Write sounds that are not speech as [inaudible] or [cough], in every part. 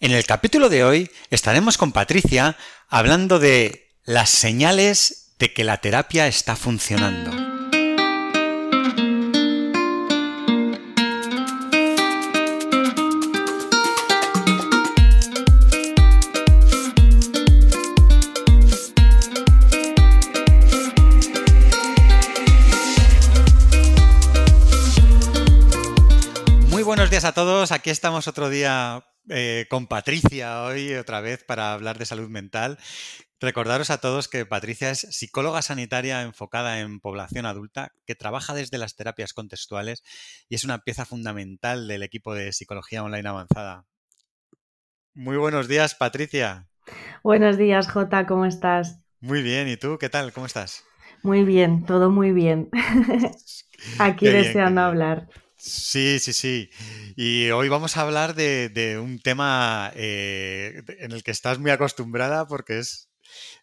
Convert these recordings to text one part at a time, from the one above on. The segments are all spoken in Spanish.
En el capítulo de hoy estaremos con Patricia hablando de las señales de que la terapia está funcionando. Todos, aquí estamos otro día eh, con Patricia hoy otra vez para hablar de salud mental. Recordaros a todos que Patricia es psicóloga sanitaria enfocada en población adulta que trabaja desde las terapias contextuales y es una pieza fundamental del equipo de psicología online avanzada. Muy buenos días, Patricia. Buenos días, Jota, ¿cómo estás? Muy bien, ¿y tú qué tal? ¿Cómo estás? Muy bien, todo muy bien. [laughs] Aquí Qué deseando bien. hablar. Sí, sí, sí. Y hoy vamos a hablar de, de un tema eh, en el que estás muy acostumbrada porque es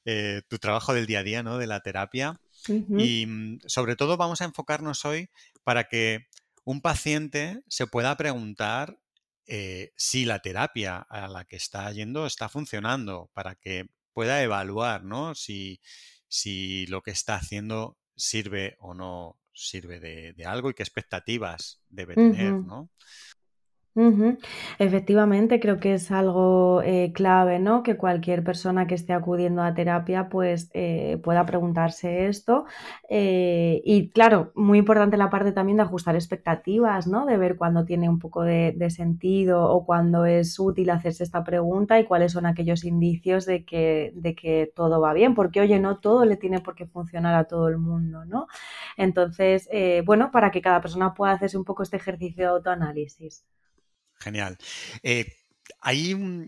eh, tu trabajo del día a día, ¿no? De la terapia. Y mm, sobre todo vamos a enfocarnos hoy para que un paciente se pueda preguntar eh, si la terapia a la que está yendo está funcionando, para que pueda evaluar, ¿no? Si, si lo que está haciendo sirve o no sirve de, de algo y qué expectativas debe tener. ¿no? Efectivamente, creo que es algo eh, clave, ¿no? Que cualquier persona que esté acudiendo a terapia, pues eh, pueda preguntarse esto. Eh, y claro, muy importante la parte también de ajustar expectativas, ¿no? De ver cuándo tiene un poco de, de sentido o cuándo es útil hacerse esta pregunta y cuáles son aquellos indicios de que, de que todo va bien. Porque, oye, no todo le tiene por qué funcionar a todo el mundo, ¿no? Entonces, eh, bueno, para que cada persona pueda hacerse un poco este ejercicio de autoanálisis. Genial. Eh, mm,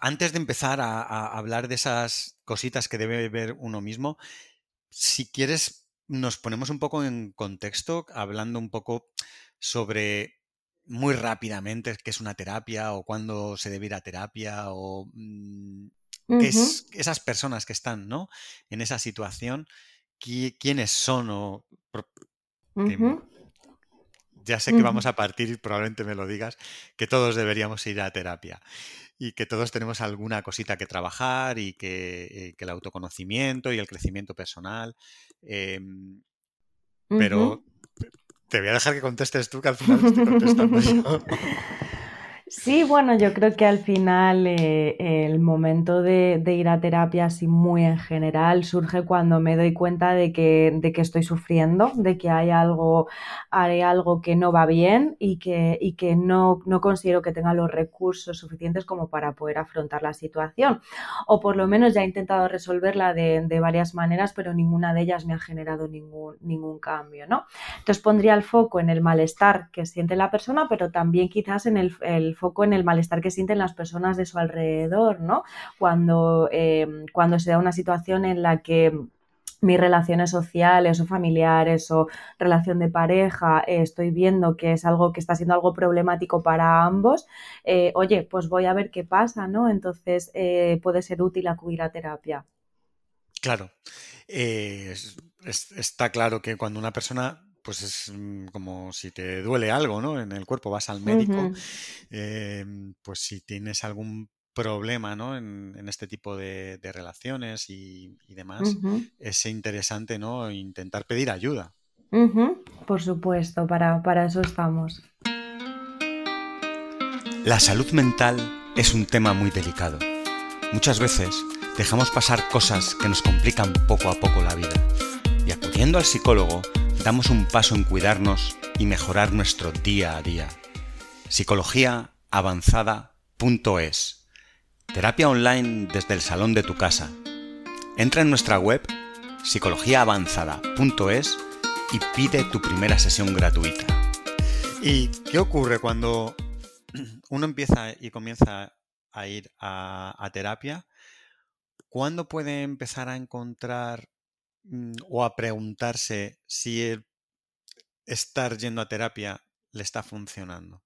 antes de empezar a, a hablar de esas cositas que debe ver uno mismo, si quieres, nos ponemos un poco en contexto, hablando un poco sobre muy rápidamente qué es una terapia o cuándo se debe ir a terapia o mm, es esas personas que están, ¿no? en esa situación, qui- quiénes son o pro- que ujú, ya sé que vamos a partir, y probablemente me lo digas, que todos deberíamos ir a terapia y que todos tenemos alguna cosita que trabajar y que, eh, que el autoconocimiento y el crecimiento personal. em, pero te voy a dejar que contestes tú, que al final estoy contestando [laughs] yo. Sí, bueno, yo creo que al final eh, el momento de, de ir a terapia así muy en general surge cuando me doy cuenta de que, de que estoy sufriendo, de que hay algo, hay algo que no va bien y que, y que no, no considero que tenga los recursos suficientes como para poder afrontar la situación. O por lo menos ya he intentado resolverla de, de varias maneras, pero ninguna de ellas me ha generado ningún, ningún cambio, ¿no? Entonces pondría el foco en el malestar que siente la persona, pero también quizás en el, el foco en el malestar que sienten las personas de su alrededor, ¿no? Cuando, eh, cuando se da una situación en la que mis relaciones sociales o familiares o relación de pareja, eh, estoy viendo que es algo que está siendo algo problemático para ambos, eh, oye, pues voy a ver qué pasa, ¿no? Entonces puede ser útil acudir a terapia. Claro, es- es- está claro que cuando una persona, pues es mm, como si te duele algo, ¿no? En el cuerpo vas al Uh médico, -huh. em, pues si tienes algún problema, ¿no? En, en este tipo de, de relaciones y, y Uh demás, -huh. es interesante, ¿no? Intentar pedir ayuda. Uh -huh. Por supuesto, para, para eso estamos. La salud mental es un tema muy delicado. Muchas veces dejamos pasar cosas que nos complican poco a poco la vida. Y acudiendo al psicólogo, damos un paso en cuidarnos y mejorar nuestro día a día. Psicologiaavanzada.es Terapia online desde el salón de tu casa. Entra en nuestra web psicologiaavanzada.es y pide tu primera sesión gratuita. ¿Y qué ocurre cuando uno empieza y comienza a ir a, a terapia? ¿Cuándo puede empezar a encontrar o a preguntarse si estar yendo a terapia le está funcionando?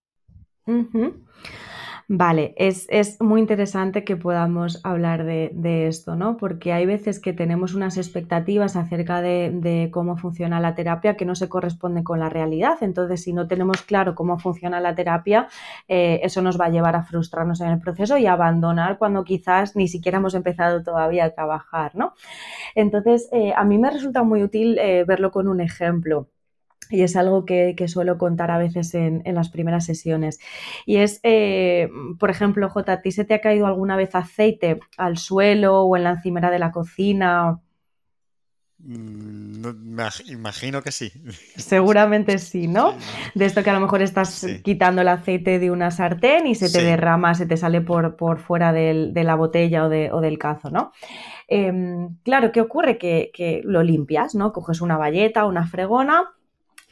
Vale, es, muy interesante que podamos hablar de, esto, ¿no? Porque hay veces que tenemos unas expectativas acerca de, cómo funciona la terapia que no se corresponden con la realidad. Entonces, si no tenemos claro cómo funciona la terapia, eh, eso nos va a llevar a frustrarnos en el proceso y a abandonar cuando quizás ni siquiera hemos empezado todavía a trabajar, ¿no? Entonces, eh, a mí me resulta muy útil eh, verlo con un ejemplo y es algo que, suelo contar a veces en, las primeras sesiones. Y es, eh, por ejemplo, J, ¿a ti se te ha caído alguna vez aceite al suelo o en la encimera de la cocina? Mm, imagino que sí. [laughs] Seguramente sí, ¿no? De esto que a lo mejor estás quitando el aceite de una sartén y se te derrama, se te sale por, por fuera de la botella o, del cazo, ¿no? Em, claro, ¿qué ocurre? Que, que, lo limpias, ¿no? Coges una valleta, una fregona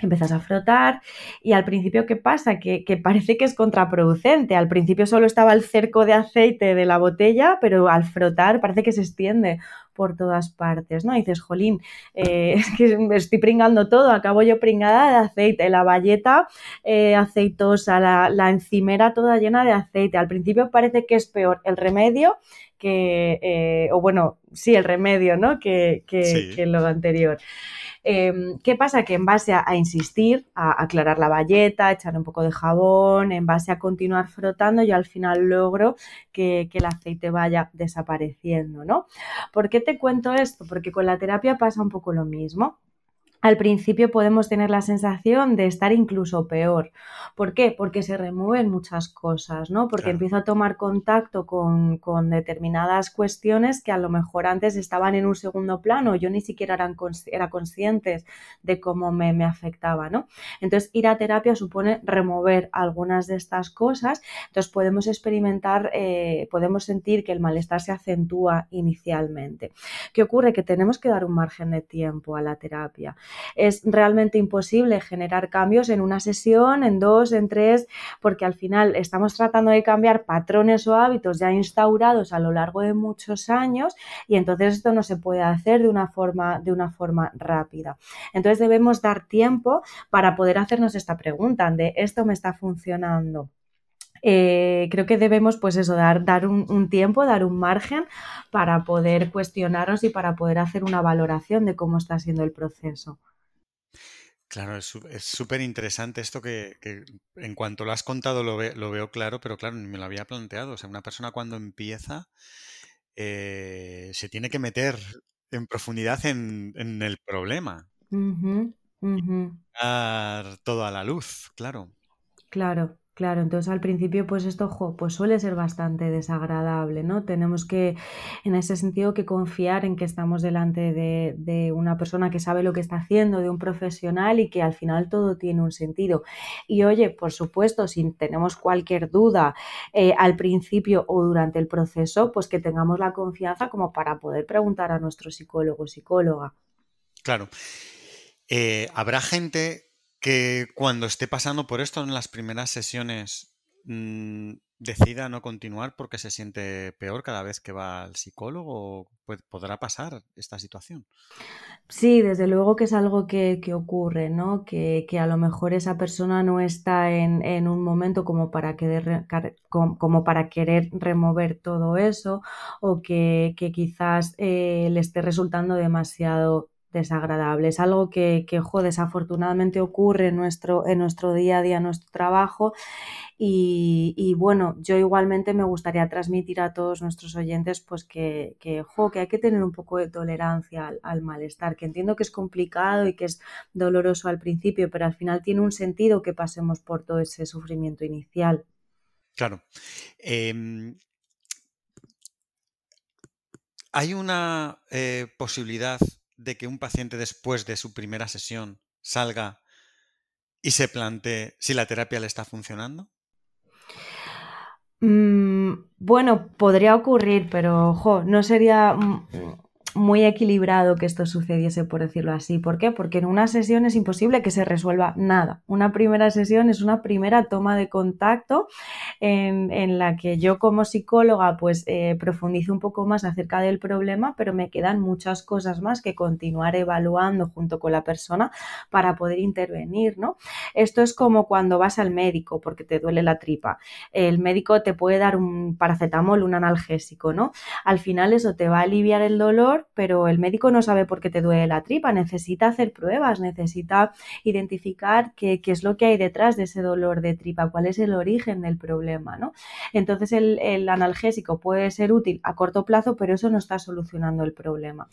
empiezas a frotar y al principio, ¿qué pasa? Que, parece que es contraproducente. Al principio solo estaba el cerco de aceite de la botella, pero al frotar parece que se extiende por todas partes, ¿no? Y dices, jolín, eh, [laughs] es que me estoy pringando todo, acabo yo pringada de aceite, la valleta eh, aceitosa, la, encimera toda llena de aceite. Al principio parece que es peor el remedio que, eh, o bueno, sí, el remedio, ¿no? Que, que lo anterior. Em, ¿Qué pasa? Que en base a, insistir, a aclarar la valleta, echar un poco de jabón, en base a continuar frotando, yo al final logro que, que el aceite vaya desapareciendo, ¿no? ¿Por qué te cuento esto? Porque con la terapia pasa un poco lo mismo al principio podemos tener la sensación de estar incluso peor. ¿Por qué? Porque se remueven muchas cosas, ¿no? Porque empiezo a tomar contacto con, determinadas cuestiones que a lo mejor antes estaban en un segundo plano, yo ni siquiera eran, era conscientes de cómo me, me, afectaba, ¿no? Entonces, ir a terapia supone remover algunas de estas cosas, entonces podemos experimentar, eh, podemos sentir que el malestar se acentúa inicialmente. ¿Qué ocurre? Que tenemos que dar un margen de tiempo a la terapia es realmente imposible generar cambios en una sesión, en dos, en tres, porque al final estamos tratando de cambiar patrones o hábitos ya instaurados a lo largo de muchos años y entonces esto no se puede hacer de una forma, de una forma rápida. Entonces debemos dar tiempo para poder hacernos esta pregunta de esto me está funcionando. Eh, creo que debemos, pues eso, dar, dar un, tiempo, dar un margen para poder cuestionarnos y para poder hacer una valoración de cómo está siendo el proceso. Claro, es súper interesante esto que, en cuanto lo has contado lo, lo, veo claro, pero claro, me lo había planteado. O sea, una persona cuando empieza eh, se tiene que meter en profundidad en, el problema. Y dar todo a la luz, claro. Claro, Claro, entonces al principio pues esto pues suele ser bastante desagradable, ¿no? Tenemos que, en ese sentido, que confiar en que estamos delante de, una persona que sabe lo que está haciendo, de un profesional y que al final todo tiene un sentido. Y oye, por supuesto, si tenemos cualquier duda eh, al principio o durante el proceso, pues que tengamos la confianza como para poder preguntar a nuestro psicólogo o psicóloga. Claro. Eh, Habrá gente que cuando esté pasando por esto en las primeras sesiones mm, decida no continuar porque se siente peor cada vez que va al psicólogo? ¿Podrá pasar esta situación? Sí, desde luego que es algo que, ocurre, ¿no? Que, a lo mejor esa persona no está en, un momento como para, querer, como para querer remover todo eso o que, quizás eh, le esté resultando demasiado desagradable. Es algo que, que desafortunadamente ocurre en nuestro, en nuestro día a día, en nuestro trabajo. Y, bueno, yo igualmente me gustaría transmitir a todos nuestros oyentes pues que, que, que hay que tener un poco de tolerancia al, malestar, que entiendo que es complicado y que es doloroso al principio, pero al final tiene un sentido que pasemos por todo ese sufrimiento inicial. Claro. Em, hay una eh, posibilidad de que un paciente después de su primera sesión salga y se plantee si la terapia le está funcionando? Mm, bueno, podría ocurrir, pero ojo, no sería... Muy equilibrado que esto sucediese, por decirlo así. ¿Por qué? Porque en una sesión es imposible que se resuelva nada. Una primera sesión es una primera toma de contacto en, la que yo como psicóloga pues eh, profundizo un poco más acerca del problema, pero me quedan muchas cosas más que continuar evaluando junto con la persona para poder intervenir, ¿no? Esto es como cuando vas al médico porque te duele la tripa. El médico te puede dar un paracetamol, un analgésico, ¿no? Al final eso te va a aliviar el dolor, pero el médico no sabe por qué te duele la tripa, necesita hacer pruebas, necesita identificar qué, es lo que hay detrás de ese dolor de tripa, cuál es el origen del problema, ¿no? Entonces el, el analgésico puede ser útil a corto plazo, pero eso no está solucionando el problema.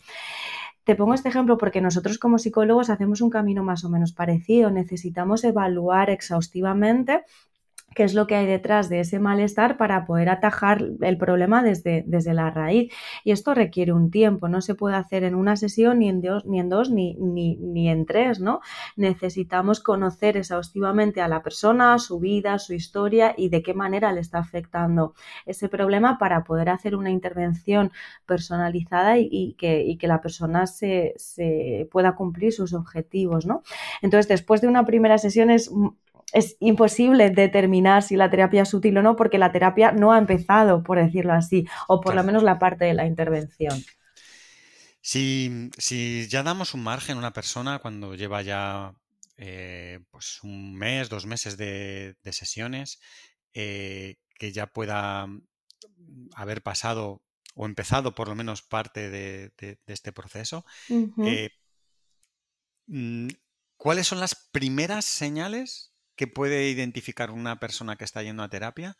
Te pongo este ejemplo porque nosotros como psicólogos hacemos un camino más o menos parecido. Necesitamos evaluar exhaustivamente qué es lo que hay detrás de ese malestar para poder atajar el problema desde, desde la raíz. Y esto requiere un tiempo, no se puede hacer en una sesión, ni en dos, ni en, dos, ni, ni, ni en tres, ¿no? Necesitamos conocer exhaustivamente a la persona, su vida, su historia y de qué manera le está afectando ese problema para poder hacer una intervención personalizada y, que, y que, la persona se, se pueda cumplir sus objetivos, ¿no? Entonces, después de una primera sesión es es imposible determinar si la terapia es útil o no porque la terapia no ha empezado, por decirlo así, o por lo menos la parte de la intervención. Si, ya damos un margen a una persona cuando lleva ya eh, pues un mes, dos meses de, sesiones, eh, que ya pueda haber pasado o empezado por lo menos parte de, este proceso, eh, mm, ¿cuáles son las primeras señales que puede identificar una persona que está yendo a terapia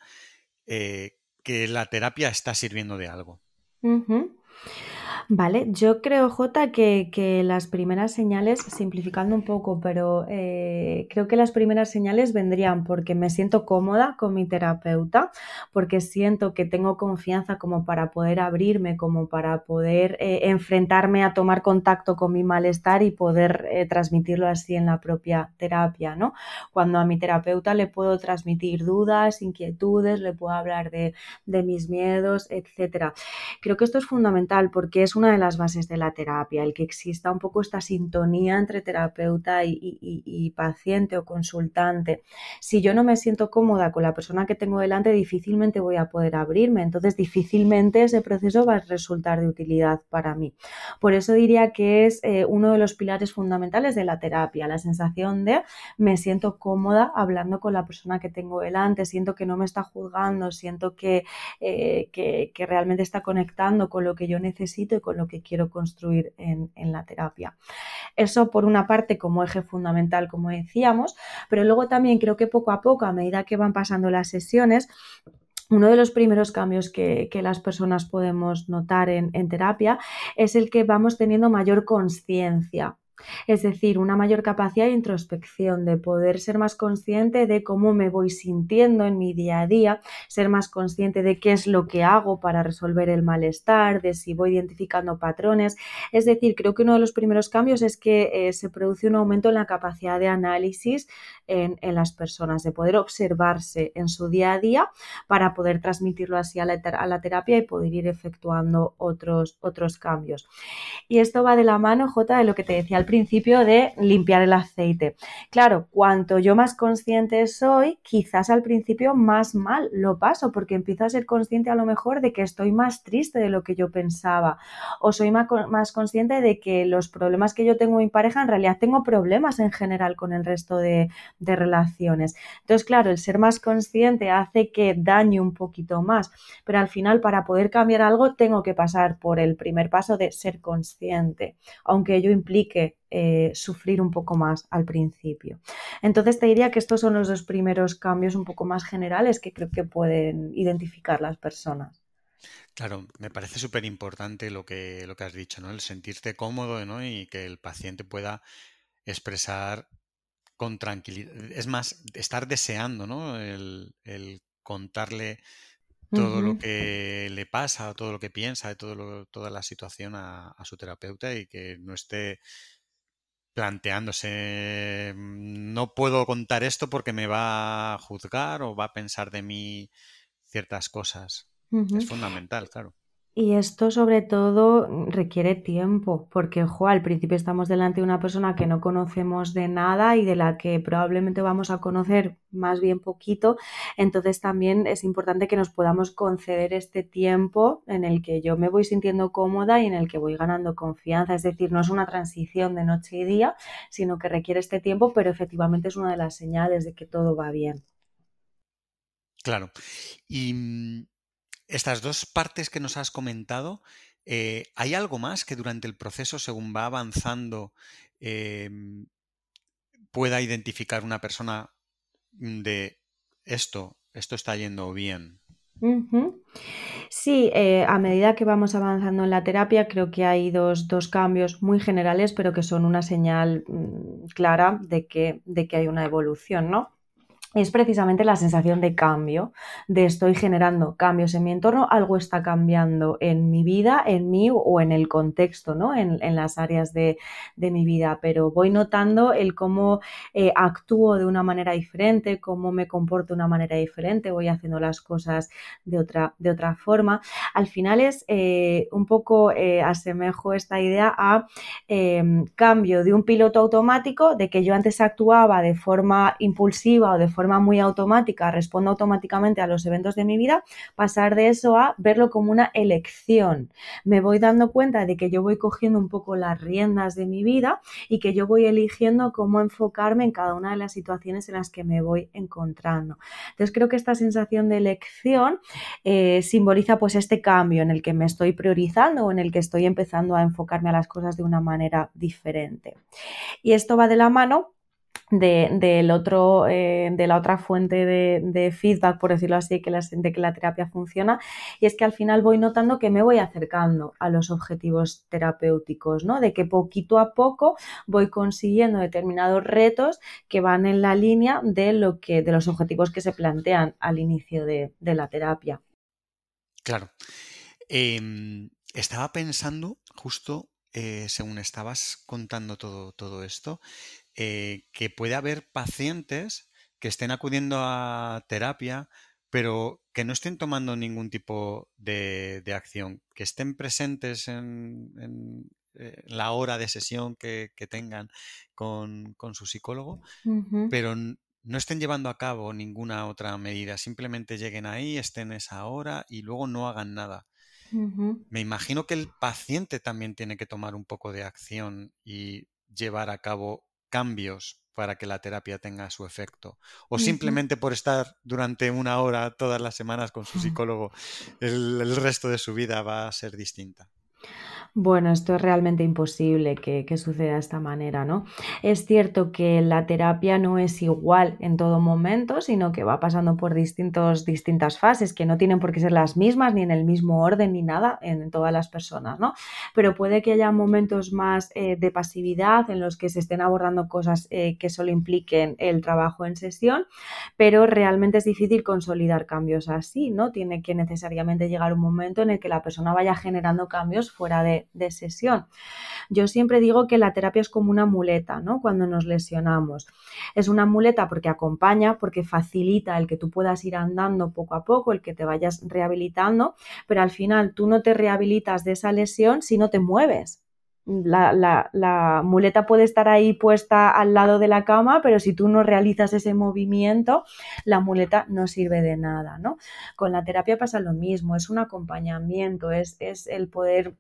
eh, que la terapia está sirviendo de algo. Vale, yo creo, Jota, que, las primeras señales, simplificando un poco, pero eh, creo que las primeras señales vendrían porque me siento cómoda con mi terapeuta, porque siento que tengo confianza como para poder abrirme, como para poder eh, enfrentarme a tomar contacto con mi malestar y poder eh, transmitirlo así en la propia terapia, ¿no? Cuando a mi terapeuta le puedo transmitir dudas, inquietudes, le puedo hablar de, de mis miedos, etcétera. Creo que esto es fundamental porque es una de las bases de la terapia, el que exista un poco esta sintonía entre terapeuta y, paciente o consultante. Si yo no me siento cómoda con la persona que tengo delante, difícilmente voy a poder abrirme, entonces difícilmente ese proceso va a resultar de utilidad para mí. Por eso diría que es eh, uno de los pilares fundamentales de la terapia, la sensación de me siento cómoda hablando con la persona que tengo delante, siento que no me está juzgando, siento que, eh, que, que realmente está conectando con lo que yo necesito y con lo que quiero construir en, la terapia. Eso por una parte como eje fundamental, como decíamos, pero luego también creo que poco a poco, a medida que van pasando las sesiones, uno de los primeros cambios que, las personas podemos notar en, en, terapia es el que vamos teniendo mayor conciencia es decir, una mayor capacidad de introspección, de poder ser más consciente de cómo me voy sintiendo en mi día a día, ser más consciente de qué es lo que hago para resolver el malestar, de si voy identificando patrones. Es decir, creo que uno de los primeros cambios es que eh, se produce un aumento en la capacidad de análisis en, las personas, de poder observarse en su día a día para poder transmitirlo así a la, a la terapia y poder ir efectuando otros, otros cambios. Y esto va de la mano, J, de lo que te decía al principio de limpiar el aceite. Claro, cuanto yo más consciente soy, quizás al principio más mal lo paso porque empiezo a ser consciente a lo mejor de que estoy más triste de lo que yo pensaba o soy más, consciente de que los problemas que yo tengo en mi pareja en realidad tengo problemas en general con el resto de, de relaciones. Entonces, claro, el ser más consciente hace que dañe un poquito más, pero al final para poder cambiar algo tengo que pasar por el primer paso de ser consciente, aunque ello implique eh, sufrir un poco más al principio. Entonces te diría que estos son los dos primeros cambios un poco más generales que creo que pueden identificar las personas. Claro, me parece súper importante lo que, lo que has dicho, ¿no? El sentirte cómodo ¿no? y que el paciente pueda expresar con tranquilidad. Es más, estar deseando, ¿no? El, contarle todo lo que le pasa, todo lo que piensa, todo toda la situación a, su terapeuta y que no esté planteándose, mm, no puedo contar esto porque me va a juzgar o va a pensar de mí ciertas cosas. Es fundamental, claro. Y esto sobre todo requiere tiempo, porque al principio estamos delante de una persona que no conocemos de nada y de la que probablemente vamos a conocer más bien poquito, entonces también es importante que nos podamos conceder este tiempo en el que yo me voy sintiendo cómoda y en el que voy ganando confianza, es decir, no es una transición de noche y día, sino que requiere este tiempo, pero efectivamente es una de las señales de que todo va bien. Claro. Y mm, estas dos partes que nos has comentado, eh, ¿hay algo más que durante el proceso, según va avanzando, em, pueda identificar una persona de esto, esto está yendo bien? Sí, eh, a medida que vamos avanzando en la terapia, creo que hay dos, dos cambios muy generales, pero que son una señal mm, clara de que, de que hay una evolución, ¿no? Es precisamente la sensación de cambio, de estoy generando cambios en mi entorno, algo está cambiando en mi vida, en mí o en el contexto, ¿no? En, las áreas de, mi vida, pero voy notando el cómo eh, actúo de una manera diferente, cómo me comporto de una manera diferente, voy haciendo las cosas de otra, de otra forma. Al final es eh, un poco, eh, asemejo esta idea a em, cambio de un piloto automático, de que yo antes actuaba de forma impulsiva o de forma forma muy automática, respondo automáticamente a los eventos de mi vida, pasar de eso a verlo como una elección. Me voy dando cuenta de que yo voy cogiendo un poco las riendas de mi vida y que yo voy eligiendo cómo enfocarme en cada una de las situaciones en las que me voy encontrando. Entonces creo que esta sensación de elección eh, simboliza pues este cambio en el que me estoy priorizando o en el que estoy empezando a enfocarme a las cosas de una manera diferente. Y esto va de la mano de, otro, eh, de la otra fuente de, feedback, por decirlo así, que la, de que la terapia funciona, y es que al final voy notando que me voy acercando a los objetivos terapéuticos, ¿no? De que poquito a poco voy consiguiendo determinados retos que van en la línea de lo que, de los objetivos que se plantean al inicio de, la terapia. Claro. Em, estaba pensando, justo eh, según estabas contando todo, todo esto, eh, que puede haber pacientes que estén acudiendo a terapia, pero que no estén tomando ningún tipo de, acción, que estén presentes en, eh, la hora de sesión que, tengan con, su psicólogo, pero no estén llevando a cabo ninguna otra medida, simplemente lleguen ahí, estén esa hora y luego no hagan nada. Me imagino que el paciente también tiene que tomar un poco de acción y llevar a cabo cambios para que la terapia tenga su efecto. O simplemente por estar durante una hora todas las semanas con su [laughs] psicólogo, el, resto de su vida va a ser distinta. Bueno, esto es realmente imposible que, suceda de esta manera, ¿no? Es cierto que la terapia no es igual en todo momento, sino que va pasando por distintos, distintas fases, que no tienen por qué ser las mismas, ni en el mismo orden, ni nada en todas las personas, ¿no? Pero puede que haya momentos más eh, de pasividad en los que se estén abordando cosas eh, que solo impliquen el trabajo en sesión, pero realmente es difícil consolidar cambios así, ¿no? Tiene que necesariamente llegar un momento en el que la persona vaya generando cambios fuera de de, sesión. Yo siempre digo que la terapia es como una muleta, ¿no? Cuando nos lesionamos. Es una muleta porque acompaña, porque facilita el que tú puedas ir andando poco a poco, el que te vayas rehabilitando, pero al final tú no te rehabilitas de esa lesión si no te mueves. La, la, muleta puede estar ahí puesta al lado de la cama, pero si tú no realizas ese movimiento, la muleta no sirve de nada, ¿no? Con la terapia pasa lo mismo, es un acompañamiento, es, es el poder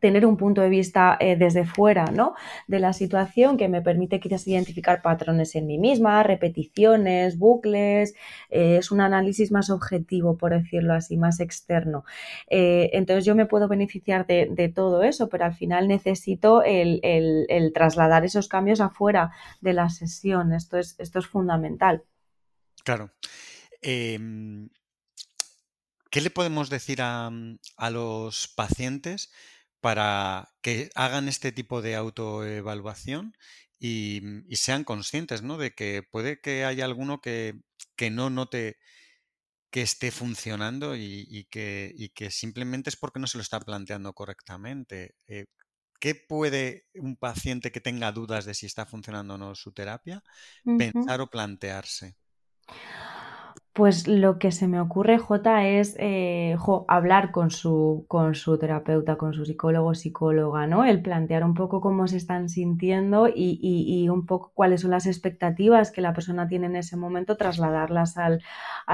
tener un punto de vista eh, desde fuera ¿no? de la situación que me permite quizás identificar patrones en mí misma, repeticiones, bucles, eh, es un análisis más objetivo, por decirlo así, más externo. Eh, entonces yo me puedo beneficiar de, todo eso, pero al final necesito el, trasladar esos cambios afuera de la sesión. Esto es, esto es fundamental. Claro. Em, ¿Qué le podemos decir a, a los pacientes? Para que hagan este tipo de autoevaluación y, y sean conscientes, ¿no? De que puede que haya alguno que, no note que esté funcionando y, que, que, simplemente es porque no se lo está planteando correctamente. Eh, ¿Qué puede un paciente que tenga dudas de si está funcionando o no su terapia pensar o plantearse? Pues lo que se me ocurre, Jota, es eh, hablar con su, con su terapeuta, con su psicólogo psicóloga, ¿no? El plantear un poco cómo se están sintiendo y, un poco cuáles son las expectativas que la persona tiene en ese momento, trasladarlas al,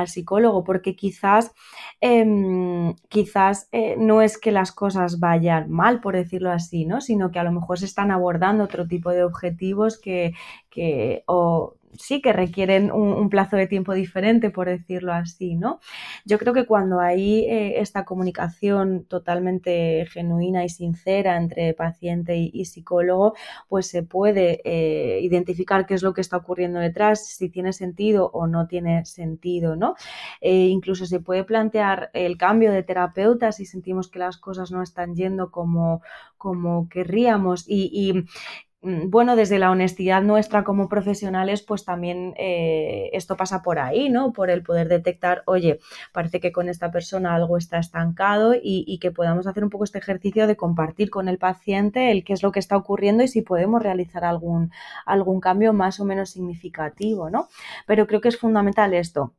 psicólogo, porque quizás, em, quizás eh, no es que las cosas vayan mal, por decirlo así, ¿no? Sino que a lo mejor se están abordando otro tipo de objetivos que, que o sí que requieren un, plazo de tiempo diferente, por decirlo así, ¿no? Yo creo que cuando hay eh, esta comunicación totalmente genuina y sincera entre paciente y, psicólogo, pues se puede eh, identificar qué es lo que está ocurriendo detrás, si tiene sentido o no tiene sentido, ¿no? Eh, incluso se puede plantear el cambio de terapeuta si sentimos que las cosas no están yendo como, como querríamos y bueno, desde la honestidad nuestra como profesionales, pues también eh, esto pasa por ahí, ¿no? Por el poder detectar, oye, parece que con esta persona algo está estancado y, que podamos hacer un poco este ejercicio de compartir con el paciente el qué es lo que está ocurriendo y si podemos realizar algún, algún cambio más o menos significativo, ¿no? Pero creo que es fundamental esto,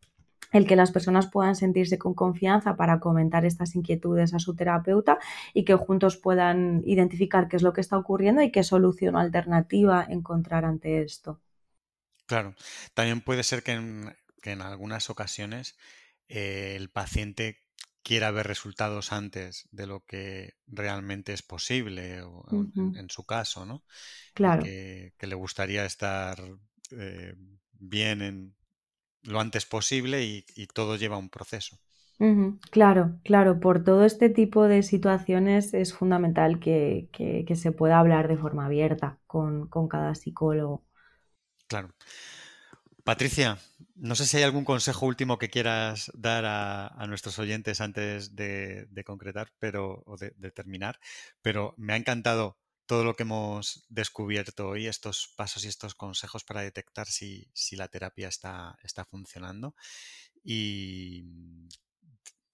el que las personas puedan sentirse con confianza para comentar estas inquietudes a su terapeuta y que juntos puedan identificar qué es lo que está ocurriendo y qué solución alternativa encontrar ante esto. Claro, también puede ser que en, algunas ocasiones eh, el paciente quiera ver resultados antes de lo que realmente es posible, o, en, su caso, ¿no? Claro. Que, le gustaría estar eh, bien en, lo antes posible y, todo lleva un proceso. Claro, claro, por todo este tipo de situaciones es fundamental que, se pueda hablar de forma abierta con, cada psicólogo. Claro. Patricia, no sé si hay algún consejo último que quieras dar a, nuestros oyentes antes de, concretar pero, o de, terminar, pero me ha encantado todo lo que hemos descubierto hoy, estos pasos y estos consejos para detectar si, la terapia está, está funcionando. Y mm,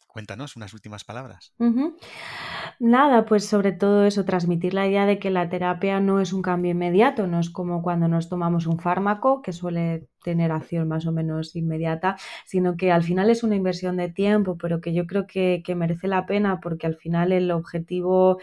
cuéntanos unas últimas palabras. Nada, pues sobre todo eso, transmitir la idea de que la terapia no es un cambio inmediato, no es como cuando nos tomamos un fármaco que suele tener acción más o menos inmediata, sino que al final es una inversión de tiempo, pero que yo creo que, que merece la pena porque al final el objetivo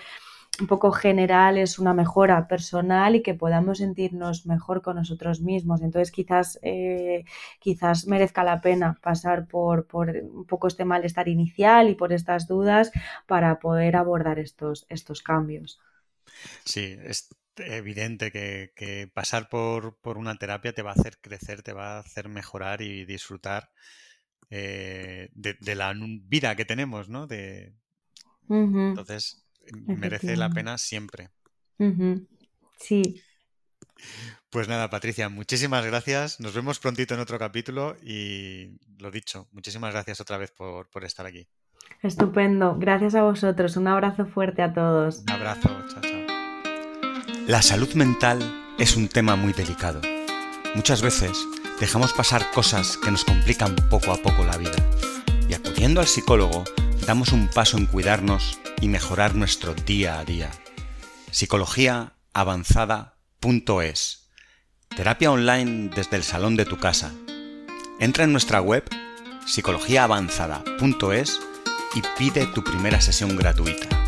un poco general es una mejora personal y que podamos sentirnos mejor con nosotros mismos. Entonces quizás, eh, quizás merezca la pena pasar por, por, un poco este malestar inicial y por estas dudas para poder abordar estos, estos cambios. Sí, es evidente que, pasar por, una terapia te va a hacer crecer, te va a hacer mejorar y disfrutar eh, de, la vida que tenemos, ¿no? De, Entonces, merece la pena siempre. Sí. Pues nada, Patricia, muchísimas gracias. Nos vemos prontito en otro capítulo y lo dicho, muchísimas gracias otra vez por, por estar aquí. Estupendo. Gracias a vosotros. Un abrazo fuerte a todos. Un abrazo. Chao, chao. La salud mental es un tema muy delicado. Muchas veces dejamos pasar cosas que nos complican poco a poco la vida. Y acudiendo al psicólogo, damos un paso en cuidarnos y mejorar nuestro día a día. Psicologiaavanzada.es Terapia online desde el salón de tu casa. Entra en nuestra web psicologiaavanzada.es y pide tu primera sesión gratuita.